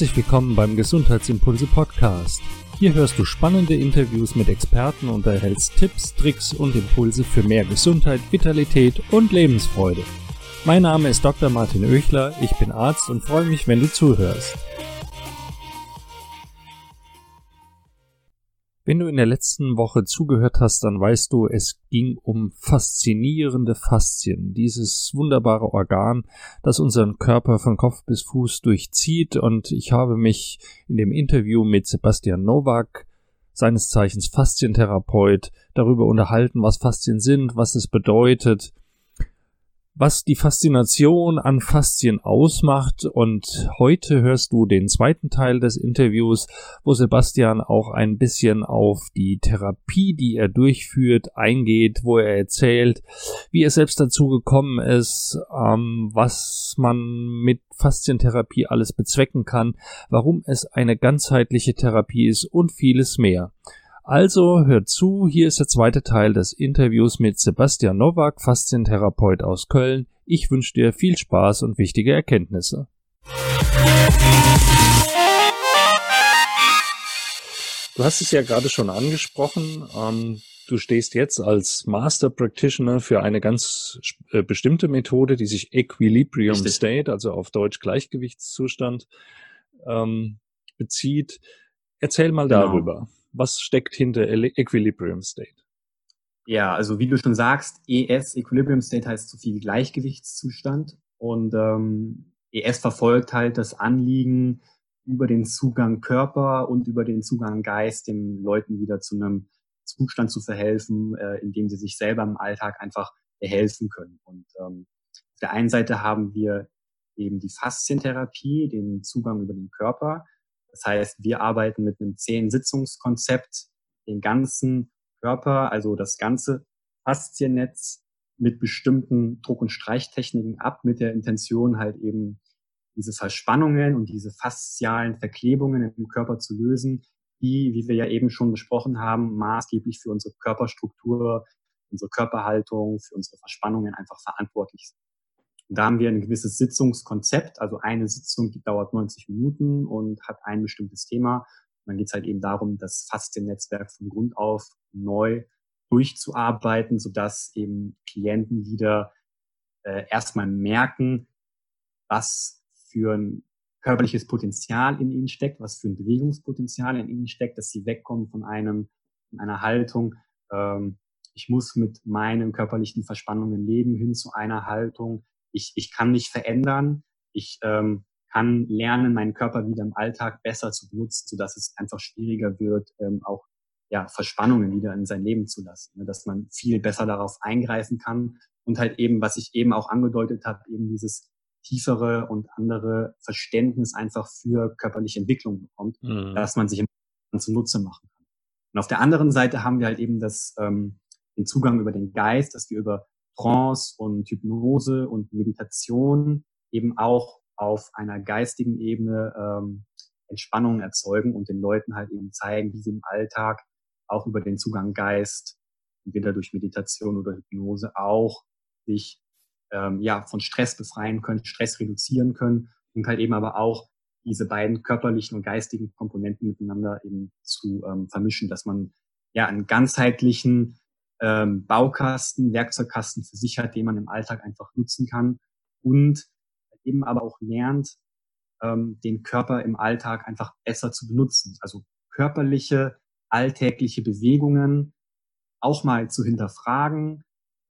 Herzlich willkommen beim Gesundheitsimpulse Podcast. Hier hörst du spannende Interviews mit Experten und erhältst Tipps, Tricks und Impulse für mehr Gesundheit, Vitalität und Lebensfreude. Mein Name ist Dr. Martin Oechler, ich bin Arzt und freue mich, wenn du zuhörst. Wenn du in der letzten Woche zugehört hast, dann weißt du, es ging um faszinierende Faszien, dieses wunderbare Organ, das unseren Körper von Kopf bis Fuß durchzieht. Und ich habe mich in dem Interview mit Sebastian Nowak, seines Zeichens Faszientherapeut, darüber unterhalten, was Faszien sind, was es bedeutet, was die Faszination an Faszien ausmacht. Und heute hörst du den zweiten Teil des Interviews, wo Sebastian auch ein bisschen auf die Therapie, die er durchführt, eingeht, wo er erzählt, wie er selbst dazu gekommen ist, ähm, was man mit Faszientherapie alles bezwecken kann, warum es eine ganzheitliche Therapie ist und vieles mehr. Also hört zu, hier ist der zweite Teil des Interviews mit Sebastian Nowak, Faszientherapeut aus Köln. Ich wünsche dir viel Spaß und wichtige Erkenntnisse. Du hast es ja gerade schon angesprochen. Ähm, du stehst jetzt als Master Practitioner für eine ganz äh, bestimmte Methode, die sich Equilibrium Richtig. State, also auf Deutsch Gleichgewichtszustand, ähm, bezieht. Erzähl mal genau. darüber was steckt hinter Equilibrium State? Ja, also wie du schon sagst, ES, Equilibrium State heißt so viel Gleichgewichtszustand. Und ähm, ES verfolgt halt das Anliegen, über den Zugang Körper und über den Zugang Geist den Leuten wieder zu einem Zustand zu verhelfen, äh, in dem sie sich selber im Alltag einfach erhelfen können. Und ähm, auf der einen Seite haben wir eben die Faszientherapie, den Zugang über den Körper. Das heißt, wir arbeiten mit einem Zehn-Sitzungskonzept den ganzen Körper, also das ganze Fasziennetz mit bestimmten Druck- und Streichtechniken ab, mit der Intention halt eben diese Verspannungen und diese faszialen Verklebungen im Körper zu lösen, die, wie wir ja eben schon besprochen haben, maßgeblich für unsere Körperstruktur, unsere Körperhaltung, für unsere Verspannungen einfach verantwortlich sind. Und da haben wir ein gewisses Sitzungskonzept. Also eine Sitzung dauert 90 Minuten und hat ein bestimmtes Thema. Und dann geht es halt eben darum, das Fasziennetzwerk von Grund auf neu durchzuarbeiten, sodass eben Klienten wieder äh, erstmal merken, was für ein körperliches Potenzial in ihnen steckt, was für ein Bewegungspotenzial in ihnen steckt, dass sie wegkommen von einem, von einer Haltung, ähm, ich muss mit meinen körperlichen Verspannungen leben, hin zu einer Haltung, ich, ich kann mich verändern, ich ähm, kann lernen, meinen Körper wieder im Alltag besser zu benutzen, sodass es einfach schwieriger wird, ähm, auch ja, Verspannungen wieder in sein Leben zu lassen, ne? dass man viel besser darauf eingreifen kann und halt eben, was ich eben auch angedeutet habe, eben dieses tiefere und andere Verständnis einfach für körperliche Entwicklung bekommt, mhm. dass man sich im zunutze machen kann. Und auf der anderen Seite haben wir halt eben das, ähm, den Zugang über den Geist, dass wir über Trance und Hypnose und Meditation eben auch auf einer geistigen Ebene ähm, Entspannung erzeugen und den Leuten halt eben zeigen, wie sie im Alltag auch über den Zugang Geist, entweder durch Meditation oder Hypnose auch sich ähm, ja von Stress befreien können, Stress reduzieren können und halt eben aber auch diese beiden körperlichen und geistigen Komponenten miteinander eben zu ähm, vermischen, dass man ja einen ganzheitlichen ähm, Baukasten, Werkzeugkasten für sich hat, den man im Alltag einfach nutzen kann und eben aber auch lernt, ähm, den Körper im Alltag einfach besser zu benutzen. Also körperliche, alltägliche Bewegungen auch mal zu hinterfragen,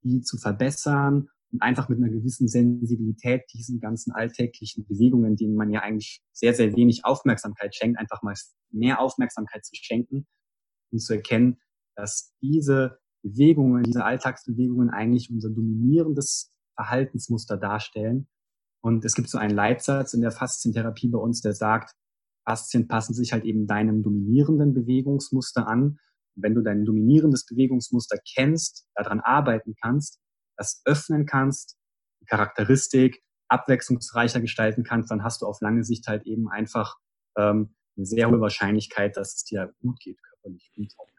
die zu verbessern und einfach mit einer gewissen Sensibilität diesen ganzen alltäglichen Bewegungen, denen man ja eigentlich sehr, sehr wenig Aufmerksamkeit schenkt, einfach mal mehr Aufmerksamkeit zu schenken und zu erkennen, dass diese Bewegungen, diese Alltagsbewegungen eigentlich unser dominierendes Verhaltensmuster darstellen. Und es gibt so einen Leitsatz in der Faszientherapie bei uns, der sagt, Faszien passen sich halt eben deinem dominierenden Bewegungsmuster an. Und wenn du dein dominierendes Bewegungsmuster kennst, daran arbeiten kannst, das öffnen kannst, die Charakteristik abwechslungsreicher gestalten kannst, dann hast du auf lange Sicht halt eben einfach ähm, eine sehr hohe Wahrscheinlichkeit, dass es dir gut geht, körperlich und auch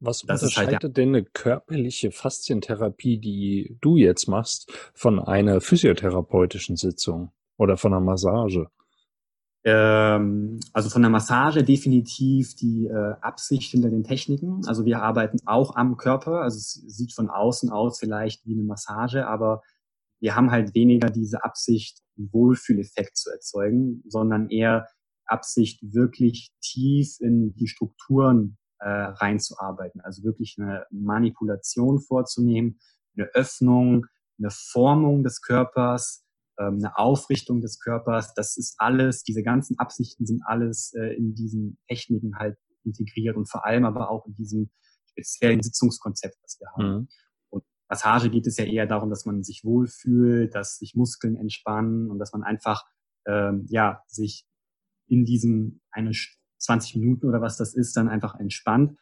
was das unterscheidet halt denn eine körperliche Faszientherapie, die du jetzt machst, von einer physiotherapeutischen Sitzung oder von einer Massage? Ähm, also von der Massage definitiv die äh, Absicht hinter den Techniken. Also wir arbeiten auch am Körper. Also es sieht von außen aus vielleicht wie eine Massage, aber wir haben halt weniger diese Absicht, einen Wohlfühleffekt zu erzeugen, sondern eher Absicht, wirklich tief in die Strukturen äh, reinzuarbeiten. Also wirklich eine Manipulation vorzunehmen, eine Öffnung, eine Formung des Körpers, ähm, eine Aufrichtung des Körpers. Das ist alles, diese ganzen Absichten sind alles äh, in diesen Techniken halt integriert und vor allem aber auch in diesem speziellen Sitzungskonzept, das wir haben. Mhm. Und Massage geht es ja eher darum, dass man sich wohlfühlt, dass sich Muskeln entspannen und dass man einfach ähm, ja sich in diesem eine 20 Minuten oder was das ist, dann einfach entspannt,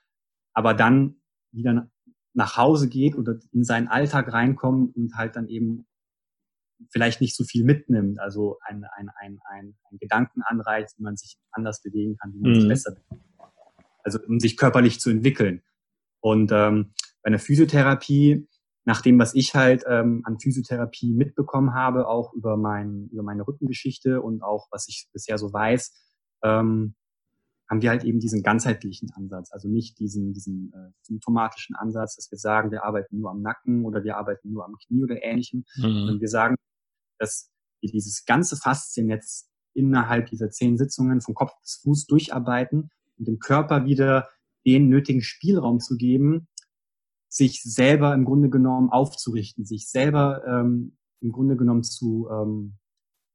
aber dann wieder nach Hause geht oder in seinen Alltag reinkommt und halt dann eben vielleicht nicht so viel mitnimmt, also ein, ein, ein, ein, ein Gedankenanreiz, wie man sich anders bewegen kann, wie man mhm. sich besser bewegen kann. Also um sich körperlich zu entwickeln. Und ähm, bei einer Physiotherapie, nach dem, was ich halt ähm, an Physiotherapie mitbekommen habe, auch über, mein, über meine Rückengeschichte und auch was ich bisher so weiß, ähm, haben wir halt eben diesen ganzheitlichen Ansatz, also nicht diesen, diesen äh, symptomatischen Ansatz, dass wir sagen, wir arbeiten nur am Nacken oder wir arbeiten nur am Knie oder ähnlichem, mhm. sondern wir sagen, dass wir dieses ganze Fasziennetz innerhalb dieser zehn Sitzungen von Kopf bis Fuß durcharbeiten und dem Körper wieder den nötigen Spielraum zu geben, sich selber im Grunde genommen aufzurichten, sich selber ähm, im Grunde genommen zu, ähm,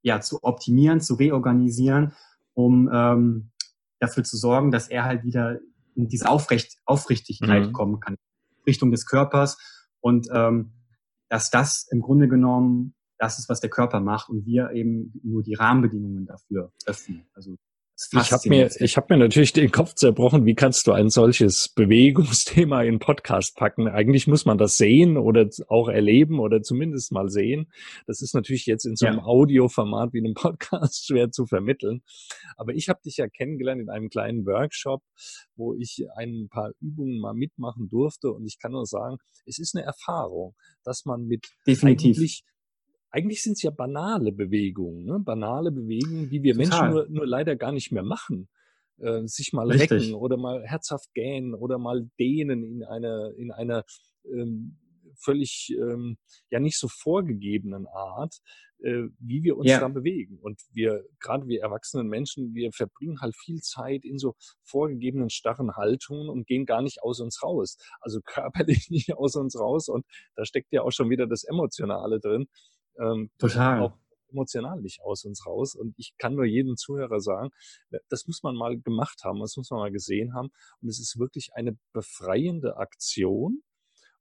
ja, zu optimieren, zu reorganisieren, um ähm, dafür zu sorgen, dass er halt wieder in diese Aufrecht, Aufrichtigkeit mhm. kommen kann, Richtung des Körpers und ähm, dass das im Grunde genommen das ist, was der Körper macht und wir eben nur die Rahmenbedingungen dafür öffnen. Also ich habe mir, ich habe mir natürlich den Kopf zerbrochen. Wie kannst du ein solches Bewegungsthema in Podcast packen? Eigentlich muss man das sehen oder auch erleben oder zumindest mal sehen. Das ist natürlich jetzt in so einem ja. Audioformat wie einem Podcast schwer zu vermitteln. Aber ich habe dich ja kennengelernt in einem kleinen Workshop, wo ich ein paar Übungen mal mitmachen durfte. Und ich kann nur sagen, es ist eine Erfahrung, dass man mit Definitiv. eigentlich eigentlich sind es ja banale Bewegungen, ne? banale Bewegungen, die wir Total. Menschen nur, nur leider gar nicht mehr machen. Äh, sich mal Richtig. recken oder mal herzhaft gähnen oder mal dehnen in einer, in einer ähm, völlig ähm, ja nicht so vorgegebenen Art, äh, wie wir uns ja. da bewegen. Und wir, gerade wir erwachsenen Menschen, wir verbringen halt viel Zeit in so vorgegebenen starren Haltungen und gehen gar nicht aus uns raus. Also körperlich nicht aus uns raus. Und da steckt ja auch schon wieder das Emotionale drin. Ähm, Total. Auch emotional nicht aus uns raus. Und ich kann nur jedem Zuhörer sagen, äh, das muss man mal gemacht haben, das muss man mal gesehen haben. Und es ist wirklich eine befreiende Aktion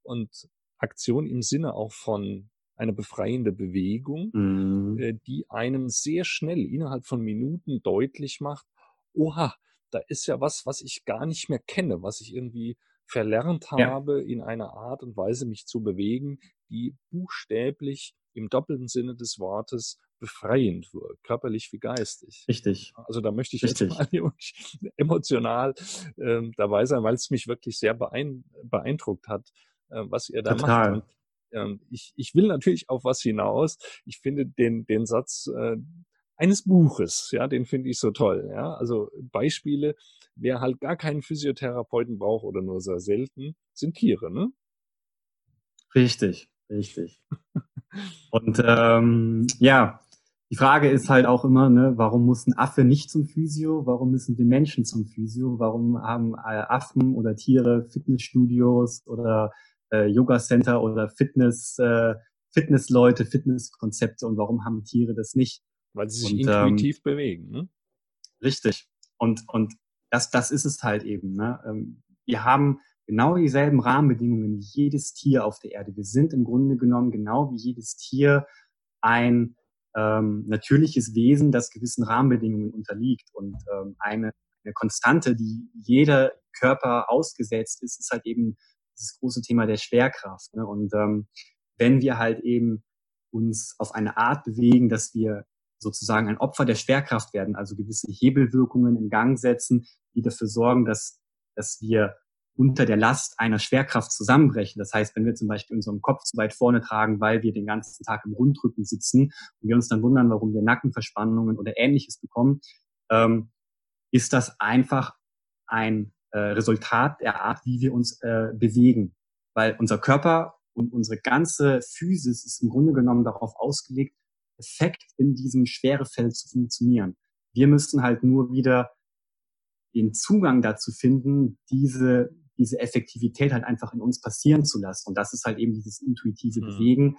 und Aktion im Sinne auch von eine befreiende Bewegung, mhm. Äh, die einem sehr schnell innerhalb von Minuten deutlich macht, oha, da ist ja was, was ich gar nicht mehr kenne, was ich irgendwie verlernt habe, ja. in einer Art und Weise mich zu bewegen, die buchstäblich im doppelten Sinne des Wortes befreiend wirkt, körperlich wie geistig. Richtig. Also da möchte ich Richtig. jetzt mal emotional ähm, dabei sein, weil es mich wirklich sehr beeindruckt hat, äh, was ihr da Total. macht. Und, ähm, ich, ich will natürlich auf was hinaus. Ich finde den, den Satz äh, eines Buches, ja, den finde ich so toll. Ja, also Beispiele, wer halt gar keinen Physiotherapeuten braucht oder nur sehr selten, sind Tiere, ne? Richtig, richtig. Und ähm, ja, die Frage ist halt auch immer, ne, warum muss ein Affe nicht zum Physio? Warum müssen wir Menschen zum Physio? Warum haben äh, Affen oder Tiere Fitnessstudios oder äh, Yoga-Center oder Fitness, äh, Fitnessleute, Fitnesskonzepte und warum haben Tiere das nicht? Weil sie sich und, intuitiv ähm, bewegen, ne? Richtig. Und, und das, das ist es halt eben. Ne? Ähm, wir haben genau dieselben Rahmenbedingungen wie jedes Tier auf der Erde. Wir sind im Grunde genommen genau wie jedes Tier ein ähm, natürliches Wesen, das gewissen Rahmenbedingungen unterliegt. Und ähm, eine, eine Konstante, die jeder Körper ausgesetzt ist, ist halt eben das große Thema der Schwerkraft. Ne? Und ähm, wenn wir halt eben uns auf eine Art bewegen, dass wir sozusagen ein Opfer der Schwerkraft werden, also gewisse Hebelwirkungen in Gang setzen, die dafür sorgen, dass, dass wir unter der Last einer Schwerkraft zusammenbrechen. Das heißt, wenn wir zum Beispiel unseren Kopf zu weit vorne tragen, weil wir den ganzen Tag im Rundrücken sitzen und wir uns dann wundern, warum wir Nackenverspannungen oder ähnliches bekommen, ähm, ist das einfach ein äh, Resultat der Art, wie wir uns äh, bewegen. Weil unser Körper und unsere ganze Physis ist im Grunde genommen darauf ausgelegt, perfekt in diesem Schwerefeld zu funktionieren. Wir müssen halt nur wieder den Zugang dazu finden, diese, diese Effektivität halt einfach in uns passieren zu lassen. Und das ist halt eben dieses intuitive mhm. Bewegen,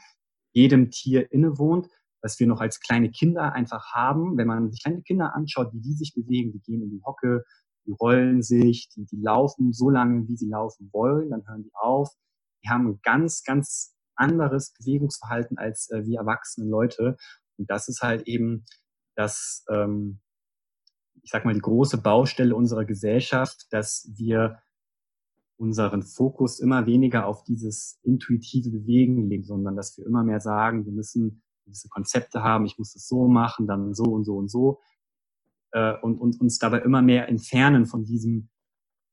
jedem Tier innewohnt, was wir noch als kleine Kinder einfach haben. Wenn man sich kleine Kinder anschaut, wie die sich bewegen, die gehen in die Hocke, die rollen sich, die, die laufen so lange, wie sie laufen wollen, dann hören die auf. Die haben ein ganz, ganz anderes Bewegungsverhalten als äh, wir erwachsene Leute. Und das ist halt eben das, ähm, ich sag mal, die große Baustelle unserer Gesellschaft, dass wir unseren Fokus immer weniger auf dieses intuitive Bewegen legen, sondern dass wir immer mehr sagen, wir müssen gewisse Konzepte haben, ich muss das so machen, dann so und so und so äh, und, und uns dabei immer mehr entfernen von diesem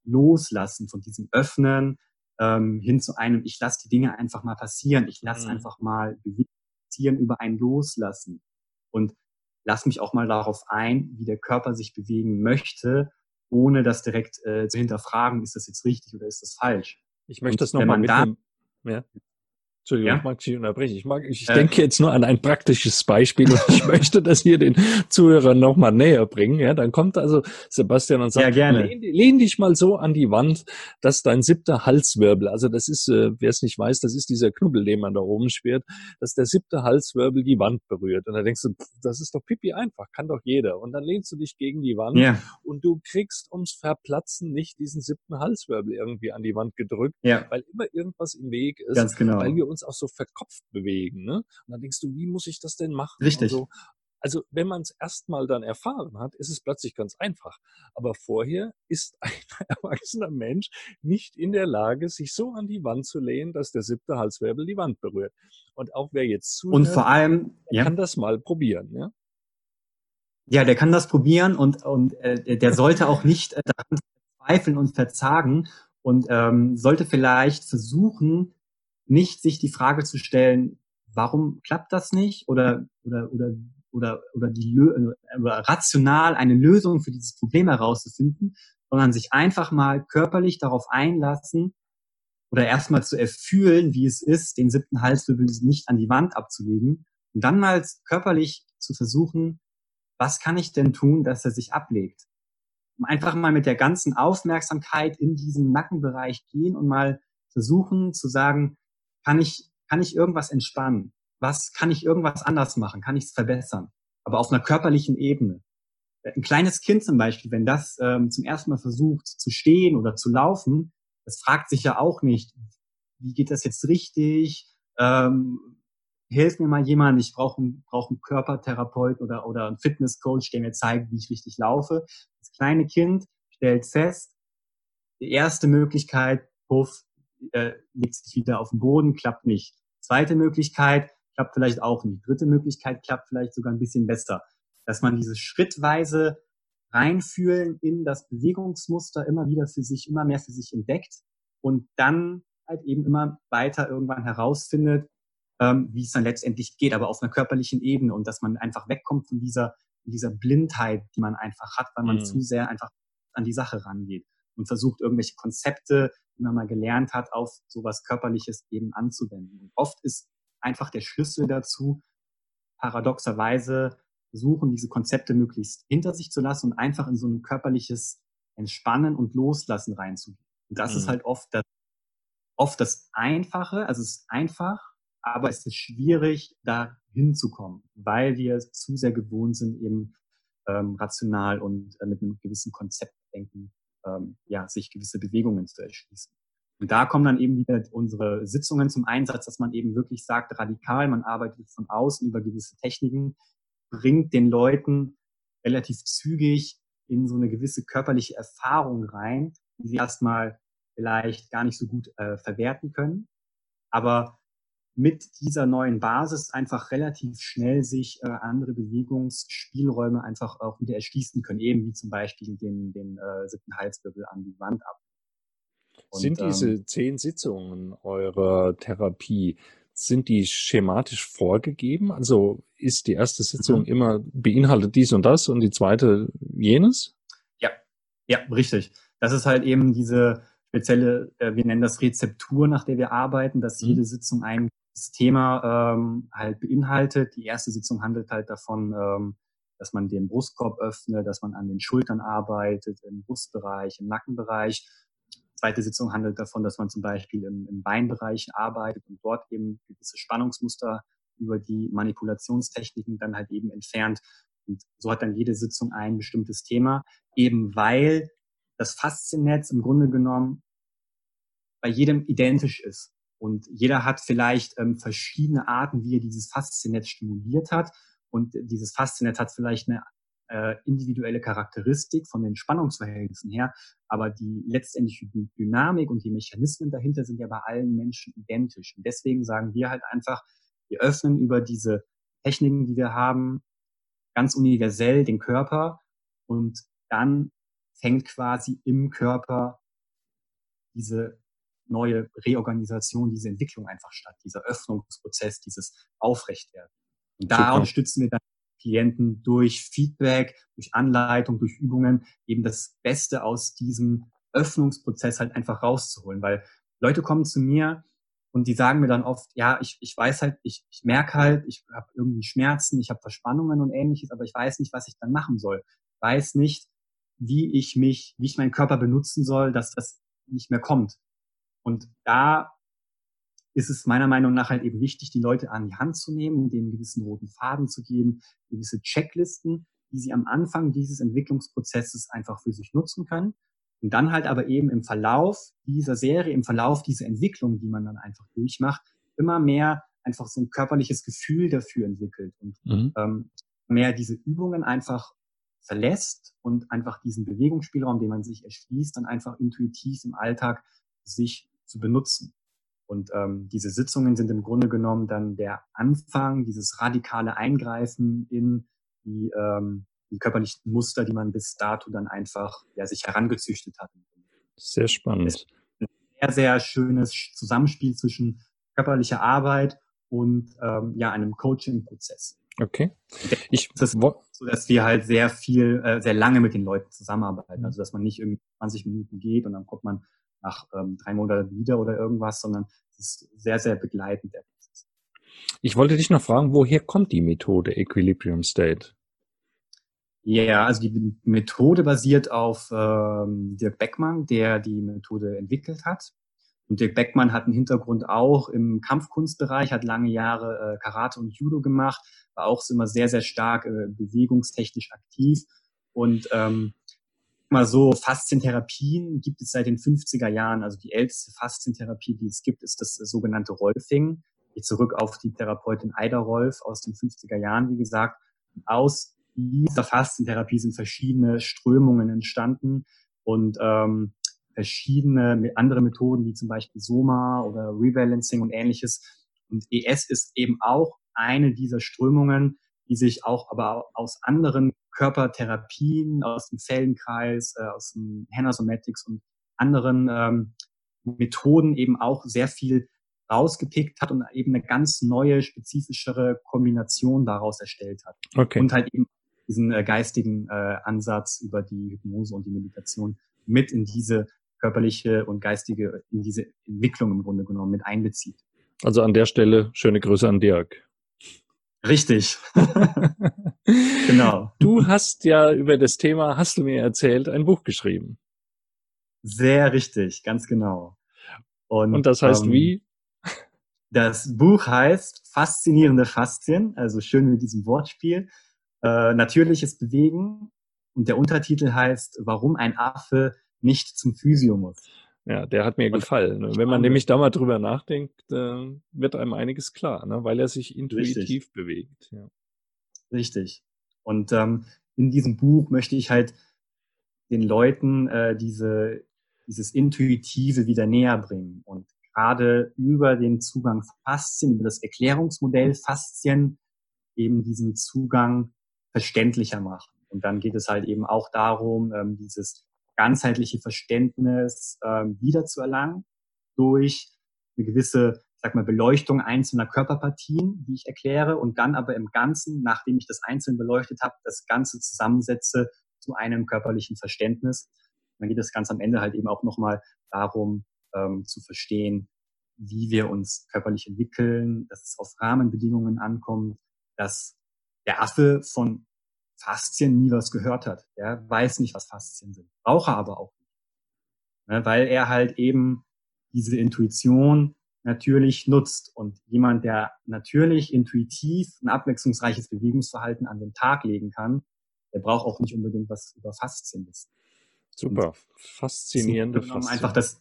Loslassen, von diesem Öffnen ähm, hin zu einem, ich lasse die Dinge einfach mal passieren, ich lasse mhm. einfach mal passieren über ein Loslassen und lass mich auch mal darauf ein, wie der Körper sich bewegen möchte, ohne das direkt äh, zu hinterfragen, ist das jetzt richtig oder ist das falsch. Ich möchte und das nochmal mitnehmen. Ja. Entschuldigung, ja? ich mag dich unterbrechen. Ich, mag, ich äh, denke jetzt nur an ein praktisches Beispiel und ich möchte das hier den Zuhörern nochmal näher bringen. Ja, dann kommt also Sebastian und sagt, ja, gerne. Lehn, lehn, dich mal so an die Wand, dass dein siebter Halswirbel, also das ist, äh, wer es nicht weiß, das ist dieser Knubbel, den man da oben schwert, dass der siebte Halswirbel die Wand berührt. Und dann denkst du, pff, das ist doch pipi einfach, kann doch jeder. Und dann lehnst du dich gegen die Wand ja. und du kriegst ums Verplatzen nicht diesen siebten Halswirbel irgendwie an die Wand gedrückt, ja. weil immer irgendwas im Weg ist, Ganz genau. weil wir uns uns auch so verkopft bewegen. Ne? Und dann denkst du, wie muss ich das denn machen? Richtig. So. Also wenn man es erstmal dann erfahren hat, ist es plötzlich ganz einfach. Aber vorher ist ein erwachsener Mensch nicht in der Lage, sich so an die Wand zu lehnen, dass der siebte Halswirbel die Wand berührt. Und auch wer jetzt zuhört, und vor allem, ja. kann das mal probieren. Ja? Ja, der kann das probieren und, und äh, der sollte auch nicht äh, daran zweifeln und verzagen und ähm, sollte vielleicht versuchen, nicht sich die Frage zu stellen, warum klappt das nicht oder oder oder oder oder die oder rational eine Lösung für dieses Problem herauszufinden, sondern sich einfach mal körperlich darauf einlassen oder erstmal zu erfühlen, wie es ist, den siebten Halswirbel nicht an die Wand abzulegen und dann mal körperlich zu versuchen, was kann ich denn tun, dass er sich ablegt? Einfach mal mit der ganzen Aufmerksamkeit in diesen Nackenbereich gehen und mal versuchen zu sagen, kann ich, kann ich irgendwas entspannen? Was kann ich irgendwas anders machen? Kann ich es verbessern? Aber auf einer körperlichen Ebene. Ein kleines Kind zum Beispiel, wenn das ähm, zum ersten Mal versucht zu stehen oder zu laufen, das fragt sich ja auch nicht, wie geht das jetzt richtig? Ähm, hilf mir mal jemand, ich brauche einen, brauch einen Körpertherapeut oder, oder einen Fitnesscoach, der mir zeigt, wie ich richtig laufe. Das kleine Kind stellt fest, die erste Möglichkeit, puff, äh, legt sich wieder auf den Boden, klappt nicht. Zweite Möglichkeit, klappt vielleicht auch nicht. Dritte Möglichkeit klappt vielleicht sogar ein bisschen besser. Dass man dieses schrittweise reinfühlen in das Bewegungsmuster immer wieder für sich, immer mehr für sich entdeckt und dann halt eben immer weiter irgendwann herausfindet, ähm, wie es dann letztendlich geht, aber auf einer körperlichen Ebene und dass man einfach wegkommt von dieser, dieser Blindheit, die man einfach hat, weil man mhm. zu sehr einfach an die Sache rangeht und versucht, irgendwelche Konzepte, die man mal gelernt hat, auf sowas Körperliches eben anzuwenden. Und oft ist einfach der Schlüssel dazu, paradoxerweise versuchen, diese Konzepte möglichst hinter sich zu lassen und einfach in so ein körperliches Entspannen und Loslassen reinzugehen. Und das mhm. ist halt oft das, oft das Einfache, also es ist einfach, aber es ist schwierig, da hinzukommen, weil wir zu sehr gewohnt sind, eben ähm, rational und äh, mit einem gewissen Konzept denken ja, sich gewisse Bewegungen zu erschließen. Und da kommen dann eben wieder unsere Sitzungen zum Einsatz, dass man eben wirklich sagt, radikal, man arbeitet von außen über gewisse Techniken, bringt den Leuten relativ zügig in so eine gewisse körperliche Erfahrung rein, die sie erstmal vielleicht gar nicht so gut äh, verwerten können. Aber mit dieser neuen Basis einfach relativ schnell sich äh, andere Bewegungsspielräume einfach auch wieder erschließen können, eben wie zum Beispiel den, den äh, siebten Halswirbel an die Wand ab. Und, Sind diese ähm, zehn Sitzungen eurer Therapie sind die schematisch vorgegeben? Also ist die erste Sitzung mhm. immer beinhaltet dies und das und die zweite jenes? Ja, ja, richtig. Das ist halt eben diese spezielle, äh, wir nennen das Rezeptur, nach der wir arbeiten, dass mhm. jede Sitzung ein Thema ähm, halt beinhaltet. Die erste Sitzung handelt halt davon, ähm, dass man den Brustkorb öffnet, dass man an den Schultern arbeitet, im Brustbereich, im Nackenbereich. Zweite Sitzung handelt davon, dass man zum Beispiel im, im Beinbereich arbeitet und dort eben gewisse Spannungsmuster über die Manipulationstechniken dann halt eben entfernt. Und so hat dann jede Sitzung ein bestimmtes Thema, eben weil das Fasziennetz im Grunde genommen bei jedem identisch ist. Und jeder hat vielleicht ähm, verschiedene Arten, wie er dieses Fasziennetz stimuliert hat. Und dieses Fasziennetz hat vielleicht eine äh, individuelle Charakteristik von den Spannungsverhältnissen her, aber die letztendliche Dynamik und die Mechanismen dahinter sind ja bei allen Menschen identisch. Und deswegen sagen wir halt einfach, wir öffnen über diese Techniken, die wir haben, ganz universell den Körper und dann fängt quasi im Körper diese neue Reorganisation, diese Entwicklung einfach statt, dieser Öffnungsprozess, dieses Aufrechtwerden. Und da Super. unterstützen wir dann Klienten durch Feedback, durch Anleitung, durch Übungen eben das Beste aus diesem Öffnungsprozess halt einfach rauszuholen. Weil Leute kommen zu mir und die sagen mir dann oft, ja, ich, ich weiß halt, ich, ich merke halt, ich habe irgendwie Schmerzen, ich habe Verspannungen und ähnliches, aber ich weiß nicht, was ich dann machen soll. Ich weiß nicht, wie ich mich, wie ich meinen Körper benutzen soll, dass das nicht mehr kommt. Und da ist es meiner Meinung nach halt eben wichtig, die Leute an die Hand zu nehmen, denen einen gewissen roten Faden zu geben, gewisse Checklisten, die sie am Anfang dieses Entwicklungsprozesses einfach für sich nutzen können. Und dann halt aber eben im Verlauf dieser Serie, im Verlauf dieser Entwicklung, die man dann einfach durchmacht, immer mehr einfach so ein körperliches Gefühl dafür entwickelt und mhm. ähm, mehr diese Übungen einfach verlässt und einfach diesen Bewegungsspielraum, den man sich erschließt, dann einfach intuitiv im Alltag sich zu benutzen. Und ähm, diese Sitzungen sind im Grunde genommen dann der Anfang, dieses radikale Eingreifen in die, ähm, die körperlichen Muster, die man bis dato dann einfach ja, sich herangezüchtet hat. Sehr spannend. Ein sehr, sehr schönes Zusammenspiel zwischen körperlicher Arbeit und ähm, ja, einem Coaching-Prozess. Okay. Ich das ist so, dass wir halt sehr viel, äh, sehr lange mit den Leuten zusammenarbeiten. Also dass man nicht irgendwie 20 Minuten geht und dann kommt man nach ähm, drei Monaten wieder oder irgendwas, sondern es ist sehr, sehr begleitend. Ich wollte dich noch fragen, woher kommt die Methode Equilibrium State? Ja, also die Methode basiert auf ähm, Dirk Beckmann, der die Methode entwickelt hat. Und Dirk Beckmann hat einen Hintergrund auch im Kampfkunstbereich, hat lange Jahre äh, Karate und Judo gemacht, war auch immer sehr, sehr stark äh, bewegungstechnisch aktiv und ähm, mal so, Faszientherapien gibt es seit den 50er Jahren. Also die älteste Faszientherapie, die es gibt, ist das sogenannte Rolfing. Geht zurück auf die Therapeutin Aida Rolf aus den 50er Jahren, wie gesagt. Aus dieser Faszientherapie sind verschiedene Strömungen entstanden und ähm, verschiedene andere Methoden, wie zum Beispiel Soma oder Rebalancing und ähnliches. Und ES ist eben auch eine dieser Strömungen, die sich auch aber aus anderen Körpertherapien, aus dem Zellenkreis, äh, aus dem Henna-Somatics und anderen ähm, Methoden eben auch sehr viel rausgepickt hat und eben eine ganz neue, spezifischere Kombination daraus erstellt hat. Okay. Und halt eben diesen äh, geistigen äh, Ansatz über die Hypnose und die Meditation mit in diese körperliche und geistige, in diese Entwicklung im Grunde genommen mit einbezieht. Also an der Stelle schöne Grüße an Dirk. Richtig. genau. Du hast ja über das Thema, hast du mir erzählt, ein Buch geschrieben. Sehr richtig, ganz genau. Und, Und das heißt ähm, wie? Das Buch heißt Faszinierende Faszien, also schön mit diesem Wortspiel. Äh, natürliches Bewegen. Und der Untertitel heißt, warum ein Affe nicht zum Physio muss. Ja, der hat mir gefallen. Und wenn man nämlich da mal drüber nachdenkt, äh, wird einem einiges klar, ne? weil er sich intuitiv Richtig. bewegt. Ja. Richtig. Und ähm, in diesem Buch möchte ich halt den Leuten äh, diese, dieses Intuitive wieder näher bringen. Und gerade über den Zugang Faszien, über das Erklärungsmodell Faszien eben diesen Zugang verständlicher machen. Und dann geht es halt eben auch darum, ähm, dieses ganzheitliche Verständnis ähm, wiederzuerlangen durch eine gewisse sag mal, Beleuchtung einzelner Körperpartien, die ich erkläre, und dann aber im Ganzen, nachdem ich das einzeln beleuchtet habe, das Ganze zusammensetze zu einem körperlichen Verständnis. Und dann geht es ganz am Ende halt eben auch nochmal darum, ähm, zu verstehen, wie wir uns körperlich entwickeln, dass es auf Rahmenbedingungen ankommt, dass der Affe von Faszien nie was gehört hat. Der weiß nicht, was Faszien sind. Braucht er aber auch nicht. Ne, weil er halt eben diese Intuition natürlich nutzt. Und jemand, der natürlich intuitiv ein abwechslungsreiches Bewegungsverhalten an den Tag legen kann, der braucht auch nicht unbedingt was über Faszien wissen. Super, faszinierende Faszien. Einfach das,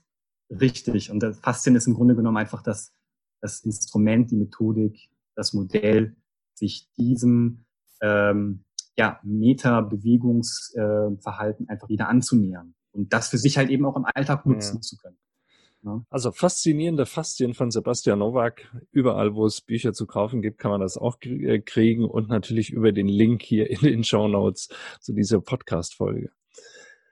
richtig. Und das Faszien ist im Grunde genommen einfach das, das Instrument, die Methodik, das Modell, sich diesem ähm, ja, Meta-Bewegungsverhalten einfach wieder anzunähern und das für sich halt eben auch im Alltag nutzen ja. zu können. Ja. Also faszinierende Faszien von Sebastian Nowak. Überall, wo es Bücher zu kaufen gibt, kann man das auch äh, kriegen und natürlich über den Link hier in den Show Notes zu dieser Podcast-Folge.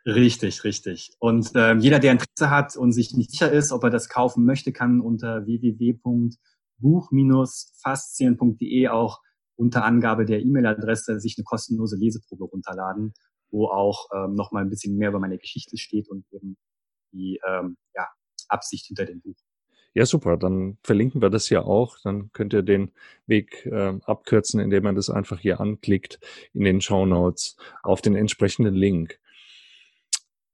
Richtig, richtig. Und äh, jeder, der Interesse hat und sich nicht sicher ist, ob er das kaufen möchte, kann unter www.buch-faszien.de auch unter Angabe der E-Mail-Adresse sich eine kostenlose Leseprobe runterladen, wo auch ähm, nochmal ein bisschen mehr über meine Geschichte steht und eben die ähm, ja, Absicht hinter dem Buch. Ja, super. Dann verlinken wir das ja auch. Dann könnt ihr den Weg äh, abkürzen, indem man das einfach hier anklickt in den Show Notes auf den entsprechenden Link.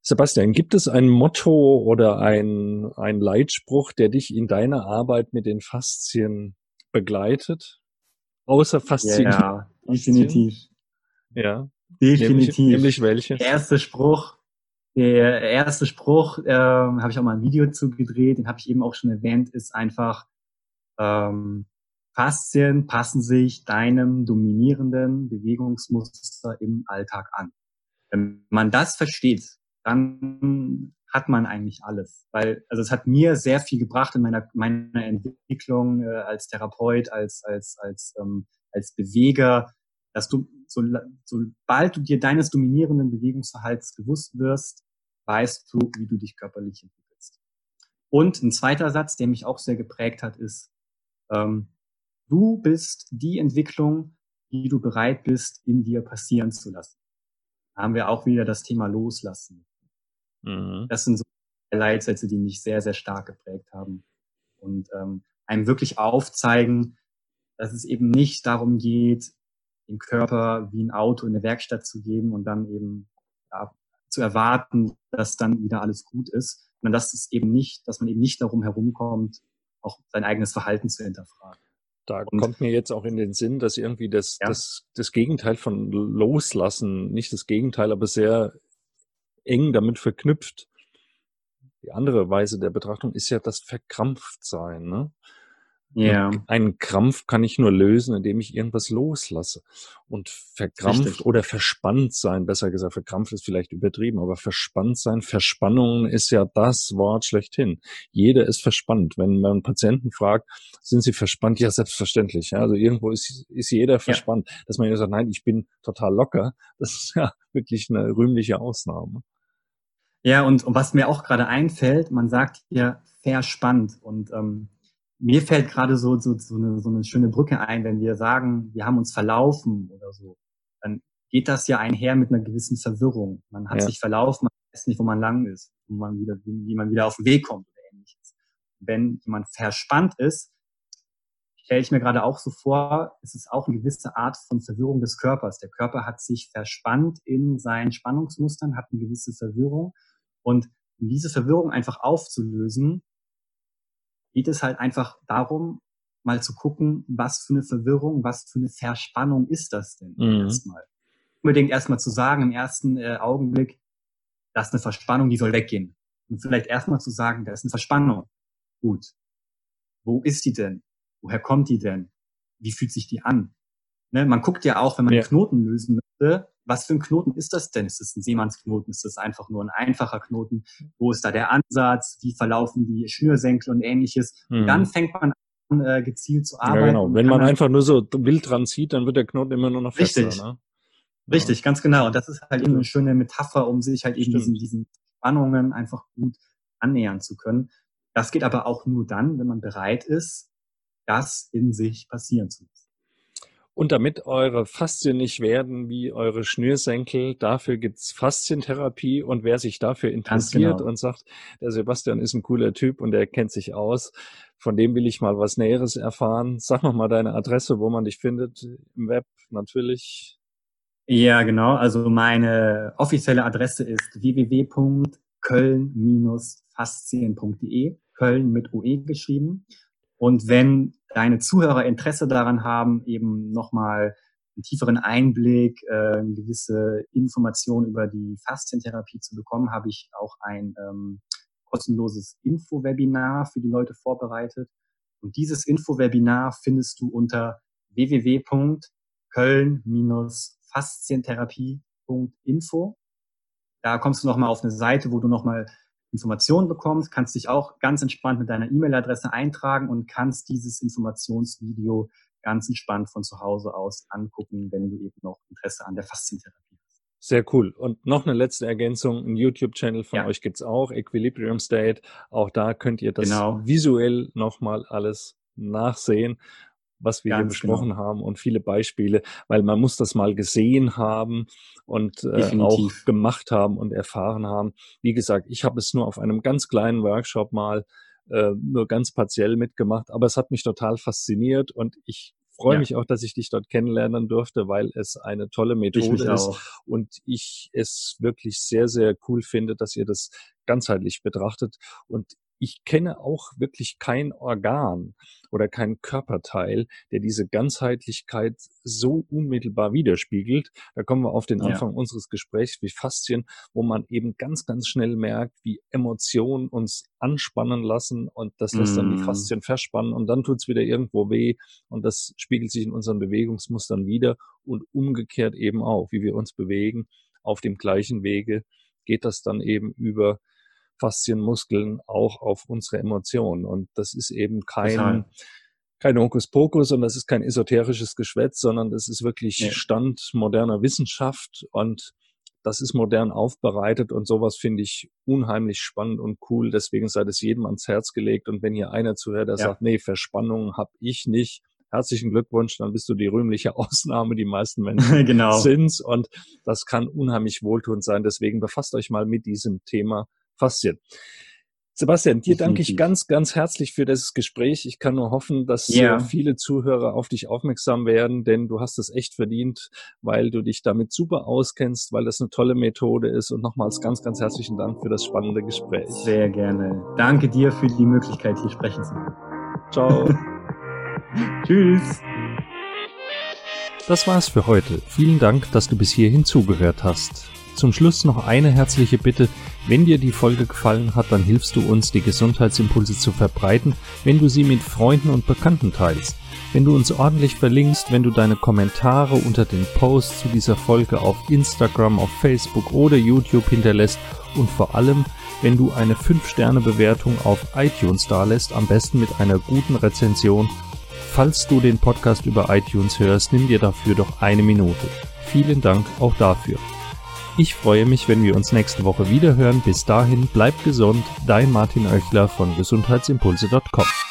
Sebastian, gibt es ein Motto oder ein, ein Leitspruch, der dich in deiner Arbeit mit den Faszien begleitet? Außer Faszien? Ja, definitiv. Ja. Definitiv. Nämlich, nämlich welche? Der erste Spruch, der erste Spruch, äh, habe ich auch mal ein Video zu gedreht, den habe ich eben auch schon erwähnt, ist einfach, ähm, Faszien passen sich deinem dominierenden Bewegungsmuster im Alltag an. Wenn man das versteht, dann hat man eigentlich alles. Weil, also es hat mir sehr viel gebracht in meiner, meiner Entwicklung äh, als Therapeut, als, als, als, ähm, als Beweger, dass du, so, sobald du dir deines dominierenden Bewegungsverhalts bewusst wirst, weißt du, wie du dich körperlich entwickelst. Und ein zweiter Satz, der mich auch sehr geprägt hat, ist, ähm, du bist die Entwicklung, die du bereit bist, in dir passieren zu lassen. Da haben wir auch wieder das Thema Loslassen. Mhm. Das sind so Leitsätze, die mich sehr, sehr stark geprägt haben. Und ähm, einem wirklich aufzeigen, dass es eben nicht darum geht, den Körper wie ein Auto in eine Werkstatt zu geben und dann eben ja, zu erwarten, dass dann wieder alles gut ist. Sondern dass es eben nicht, dass man eben nicht darum herumkommt, auch sein eigenes Verhalten zu hinterfragen. Da und, kommt mir jetzt auch in den Sinn, dass irgendwie das, ja. das, das Gegenteil von Loslassen, nicht das Gegenteil, aber sehr eng damit verknüpft. Die andere Weise der Betrachtung ist ja das Verkrampftsein. Ne? Ja. Einen Krampf kann ich nur lösen, indem ich irgendwas loslasse. Und verkrampft Richtig. oder verspannt sein, besser gesagt, verkrampft ist vielleicht übertrieben, aber verspannt sein, Verspannung ist ja das Wort schlechthin. Jeder ist verspannt. Wenn man Patienten fragt, sind sie verspannt? Ja, selbstverständlich. Ja, also irgendwo ist, ist jeder verspannt. Ja. Dass man ja sagt, nein, ich bin total locker, das ist ja wirklich eine rühmliche Ausnahme. Ja, und, und was mir auch gerade einfällt, man sagt ja verspannt und ähm, mir fällt gerade so, so, so, eine, so eine schöne Brücke ein, wenn wir sagen, wir haben uns verlaufen oder so, dann geht das ja einher mit einer gewissen Verwirrung. Man hat ja. sich verlaufen, man weiß nicht, wo man lang ist, wo man wieder, wie man wieder auf den Weg kommt oder ähnliches. Wenn jemand verspannt ist, stelle ich mir gerade auch so vor, es ist auch eine gewisse Art von Verwirrung des Körpers. Der Körper hat sich verspannt in seinen Spannungsmustern, hat eine gewisse Verwirrung und um diese Verwirrung einfach aufzulösen, geht es halt einfach darum, mal zu gucken, was für eine Verwirrung, was für eine Verspannung ist das denn mhm. erstmal. Unbedingt erstmal zu sagen im ersten äh, Augenblick, das ist eine Verspannung, die soll weggehen. Und vielleicht erstmal zu sagen, da ist eine Verspannung. Gut. Wo ist die denn? Woher kommt die denn? Wie fühlt sich die an? Ne, man guckt ja auch, wenn man ja. Knoten lösen möchte, was für ein Knoten ist das denn? Ist es ein Seemannsknoten? Ist das einfach nur ein einfacher Knoten? Wo ist da der Ansatz? Wie verlaufen die Schnürsenkel und ähnliches? Mhm. Und dann fängt man an, äh, gezielt zu arbeiten. Ja, genau. Wenn man einfach nur so wild dran zieht, dann wird der Knoten immer nur noch fester. Richtig, ne? richtig ja. ganz genau. Und das ist halt eben eine schöne Metapher, um sich halt eben diesen, diesen Spannungen einfach gut annähern zu können. Das geht aber auch nur dann, wenn man bereit ist, das in sich passieren zu lassen. Und damit eure Faszien nicht werden wie eure Schnürsenkel, dafür gibt's Faszientherapie. Und wer sich dafür interessiert genau. und sagt, der Sebastian ist ein cooler Typ und der kennt sich aus, von dem will ich mal was Näheres erfahren. Sag noch mal deine Adresse, wo man dich findet im Web natürlich. Ja, genau. Also meine offizielle Adresse ist www.köln-faszien.de. Köln mit UE geschrieben. Und wenn deine Zuhörer Interesse daran haben, eben nochmal einen tieferen Einblick, äh, gewisse Information über die Faszientherapie zu bekommen, habe ich auch ein ähm, kostenloses Info-Webinar für die Leute vorbereitet. Und dieses Info-Webinar findest du unter www.köln-faszientherapie.info. Da kommst du nochmal auf eine Seite, wo du nochmal Informationen bekommst, kannst dich auch ganz entspannt mit deiner E-Mail-Adresse eintragen und kannst dieses Informationsvideo ganz entspannt von zu Hause aus angucken, wenn du eben noch Interesse an der Faszientherapie hast. Sehr cool. Und noch eine letzte Ergänzung, ein YouTube-Channel von ja. euch gibt's auch, Equilibrium State. Auch da könnt ihr das genau. visuell nochmal alles nachsehen was wir Ganz hier besprochen genau. haben und viele Beispiele, weil man muss das mal gesehen haben und äh, auch gemacht haben und erfahren haben. Wie gesagt, ich habe es nur auf einem ganz kleinen Workshop mal äh, nur ganz partiell mitgemacht, aber es hat mich total fasziniert und ich freue ja. mich auch, dass ich dich dort kennenlernen durfte, weil es eine tolle Methode ist auch. und ich es wirklich sehr, sehr cool finde, dass ihr das ganzheitlich betrachtet. Und ich kenne auch wirklich kein Organ oder kein Körperteil, der diese Ganzheitlichkeit so unmittelbar widerspiegelt. Da kommen wir auf den Anfang ja. unseres Gesprächs wie Faszien, wo man eben ganz, ganz schnell merkt, wie Emotionen uns anspannen lassen und das lässt mm. dann die mm. Faszien verspannen und dann tut's wieder irgendwo weh und das spiegelt sich in unseren Bewegungsmustern wieder und umgekehrt eben auch, wie wir uns bewegen auf dem gleichen Wege geht das dann eben über Faszienmuskeln auch auf unsere Emotionen. Und das ist eben kein, kein Hokuspokus und das ist kein esoterisches Geschwätz, sondern das ist wirklich ja. Stand moderner Wissenschaft und das ist modern aufbereitet und sowas finde ich unheimlich spannend und cool. Deswegen sei das jedem ans Herz gelegt. Und wenn hier einer zuhört, der ja. sagt, nee, Verspannung habe ich nicht, herzlichen Glückwunsch, dann bist du die rühmliche Ausnahme. Die meisten Menschen genau. sind's und das kann unheimlich wohltuend sein. Deswegen befasst euch mal mit diesem Thema Faszien. Sebastian, dir danke ich ganz, ganz herzlich für das Gespräch. Ich kann nur hoffen, dass yeah. viele Zuhörer auf dich aufmerksam werden, denn du hast es echt verdient, weil du dich damit super auskennst, weil das eine tolle Methode ist. Und nochmals ganz, ganz herzlichen Dank für das spannende Gespräch. Sehr gerne. Danke dir für die Möglichkeit, hier sprechen zu können. Ciao. Tschüss. Das war's für heute. Vielen Dank, dass du bis hierhin zugehört hast. Zum Schluss noch eine herzliche Bitte. Wenn dir die Folge gefallen hat, dann hilfst du uns, die Gesundheitsimpulse zu verbreiten, wenn du sie mit Freunden und Bekannten teilst. Wenn du uns ordentlich verlinkst, wenn du deine Kommentare unter den Posts zu dieser Folge auf Instagram, auf Facebook oder YouTube hinterlässt und vor allem, wenn du eine 5-Sterne-Bewertung auf iTunes dalässt, am besten mit einer guten Rezension. Falls du den Podcast über iTunes hörst, nimm dir dafür doch eine Minute. Vielen Dank auch dafür. Ich freue mich, wenn wir uns nächste Woche wieder hören. Bis dahin, bleibt gesund. Dein Martin Oechler von gesundheitsimpulse.com.